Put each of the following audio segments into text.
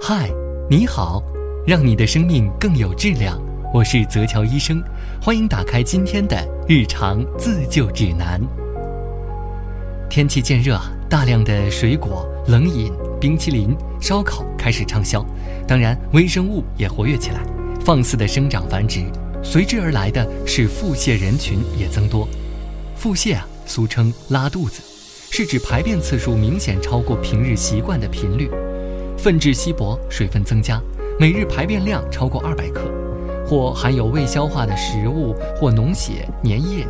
嗨，你好，让你的生命更有质量。我是泽乔医生，欢迎打开今天的日常自救指南。天气渐热，大量的水果、冷饮、冰淇淋、烧烤开始畅销，当然微生物也活跃起来，放肆的生长繁殖，随之而来的是腹泻人群也增多。腹泻啊，俗称拉肚子。是指排便次数明显超过平日习惯的频率，粪质稀薄，水分增加，每日排便量超过二百克，或含有未消化的食物或脓血、粘液。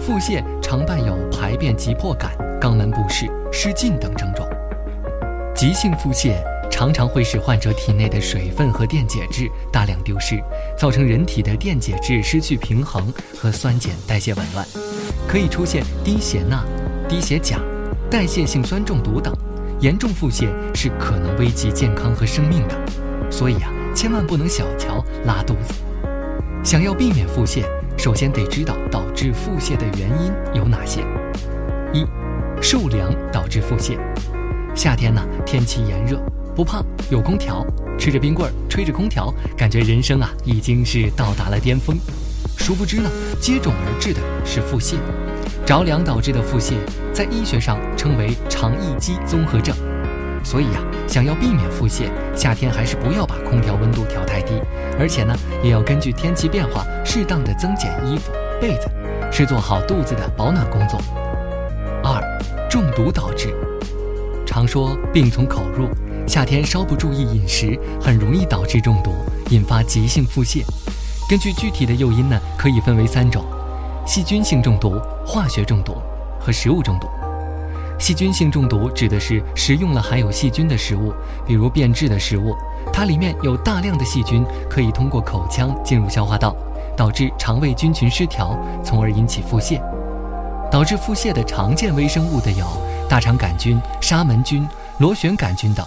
腹泻常伴有排便急迫感、肛门不适、失禁等症状。急性腹泻常常会使患者体内的水分和电解质大量丢失，造成人体的电解质失去平衡和酸碱代谢紊乱，可以出现低血钠、低血钾。代谢性酸中毒等，严重腹泻是可能危及健康和生命的，所以啊，千万不能小瞧拉肚子。想要避免腹泻，首先得知道导致腹泻的原因有哪些。一，受凉导致腹泻。夏天呢，天气炎热，不怕有空调，吃着冰棍儿，吹着空调，感觉人生啊已经是到达了巅峰。殊不知呢，接踵而至的是腹泻。着凉导致的腹泻，在医学上称为肠易激综合症。所以呀，想要避免腹泻，夏天还是不要把空调温度调太低，而且呢，也要根据天气变化适当的增减衣服、被子，是做好肚子的保暖工作。二，中毒导致。常说病从口入，夏天稍不注意饮食，很容易导致中毒，引发急性腹泻。根据具体的诱因呢，可以分为三种。细菌性中毒、化学中毒和食物中毒。细菌性中毒指的是食用了含有细菌的食物，比如变质的食物，它里面有大量的细菌，可以通过口腔进入消化道，导致肠胃菌群失调，从而引起腹泻。导致腹泻的常见微生物的有大肠杆菌、沙门菌、螺旋杆菌等。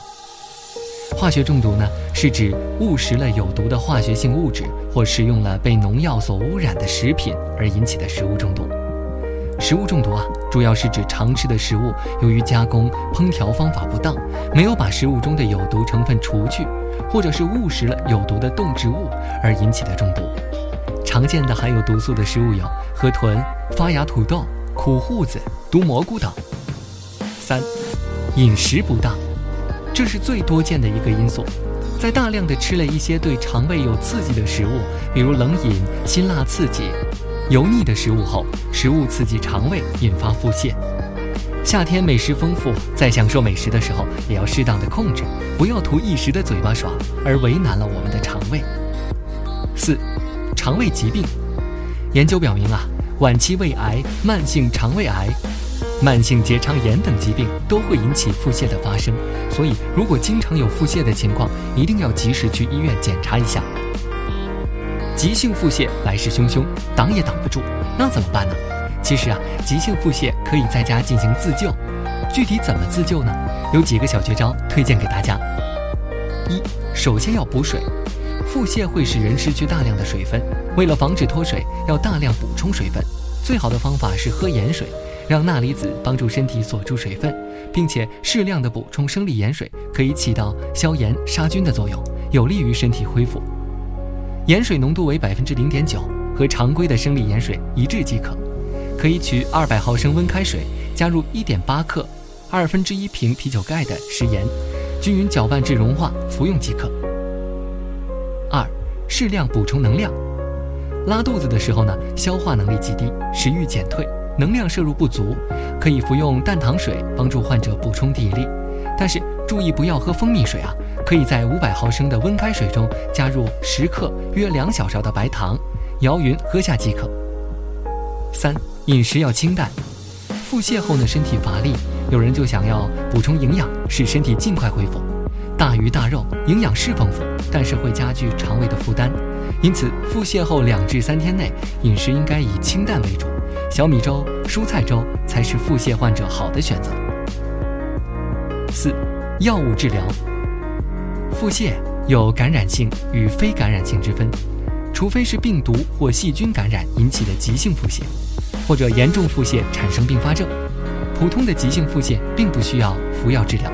化学中毒呢，是指误食了有毒的化学性物质，或食用了被农药所污染的食品而引起的食物中毒。食物中毒啊，主要是指常吃的食物由于加工、烹调方法不当，没有把食物中的有毒成分除去，或者是误食了有毒的动植物而引起的中毒。常见的含有毒素的食物有河豚、发芽土豆、苦胡子、毒蘑菇等。三，饮食不当。这是最多见的一个因素，在大量的吃了一些对肠胃有刺激的食物，比如冷饮、辛辣刺激、油腻的食物后，食物刺激肠胃，引发腹泻。夏天美食丰富，在享受美食的时候，也要适当的控制，不要图一时的嘴巴爽而为难了我们的肠胃。四，肠胃疾病，研究表明啊，晚期胃癌、慢性肠胃癌。慢性结肠炎等疾病都会引起腹泻的发生，所以如果经常有腹泻的情况，一定要及时去医院检查一下。急性腹泻来势汹汹，挡也挡不住，那怎么办呢？其实啊，急性腹泻可以在家进行自救，具体怎么自救呢？有几个小绝招推荐给大家。一，首先要补水，腹泻会使人失去大量的水分，为了防止脱水，要大量补充水分，最好的方法是喝盐水。让钠离子帮助身体锁住水分，并且适量的补充生理盐水，可以起到消炎杀菌的作用，有利于身体恢复。盐水浓度为百分之零点九，和常规的生理盐水一致即可。可以取二百毫升温开水，加入一点八克，二分之一瓶啤酒盖的食盐，均匀搅拌至融化，服用即可。二，适量补充能量。拉肚子的时候呢，消化能力极低，食欲减退。能量摄入不足，可以服用淡糖水帮助患者补充体力，但是注意不要喝蜂蜜水啊！可以在五百毫升的温开水中加入十克约两小勺的白糖，摇匀喝下即可。三、饮食要清淡。腹泻后呢，身体乏力，有人就想要补充营养，使身体尽快恢复。大鱼大肉营养是丰富，但是会加剧肠胃的负担，因此腹泻后两至三天内饮食应该以清淡为主。小米粥、蔬菜粥才是腹泻患者好的选择。四、药物治疗。腹泻有感染性与非感染性之分，除非是病毒或细菌感染引起的急性腹泻，或者严重腹泻产生并发症，普通的急性腹泻并不需要服药治疗。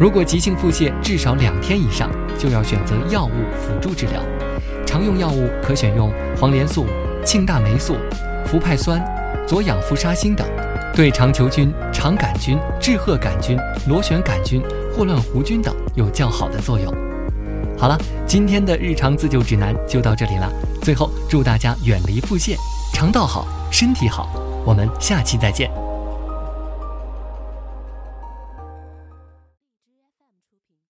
如果急性腹泻至少两天以上，就要选择药物辅助治疗。常用药物可选用黄连素、庆大霉素、氟派酸、左氧氟沙星等，对肠球菌、肠杆菌、致褐杆菌、螺旋杆菌、霍乱弧菌等有较好的作用。好了，今天的日常自救指南就到这里了。最后，祝大家远离腹泻，肠道好，身体好。我们下期再见。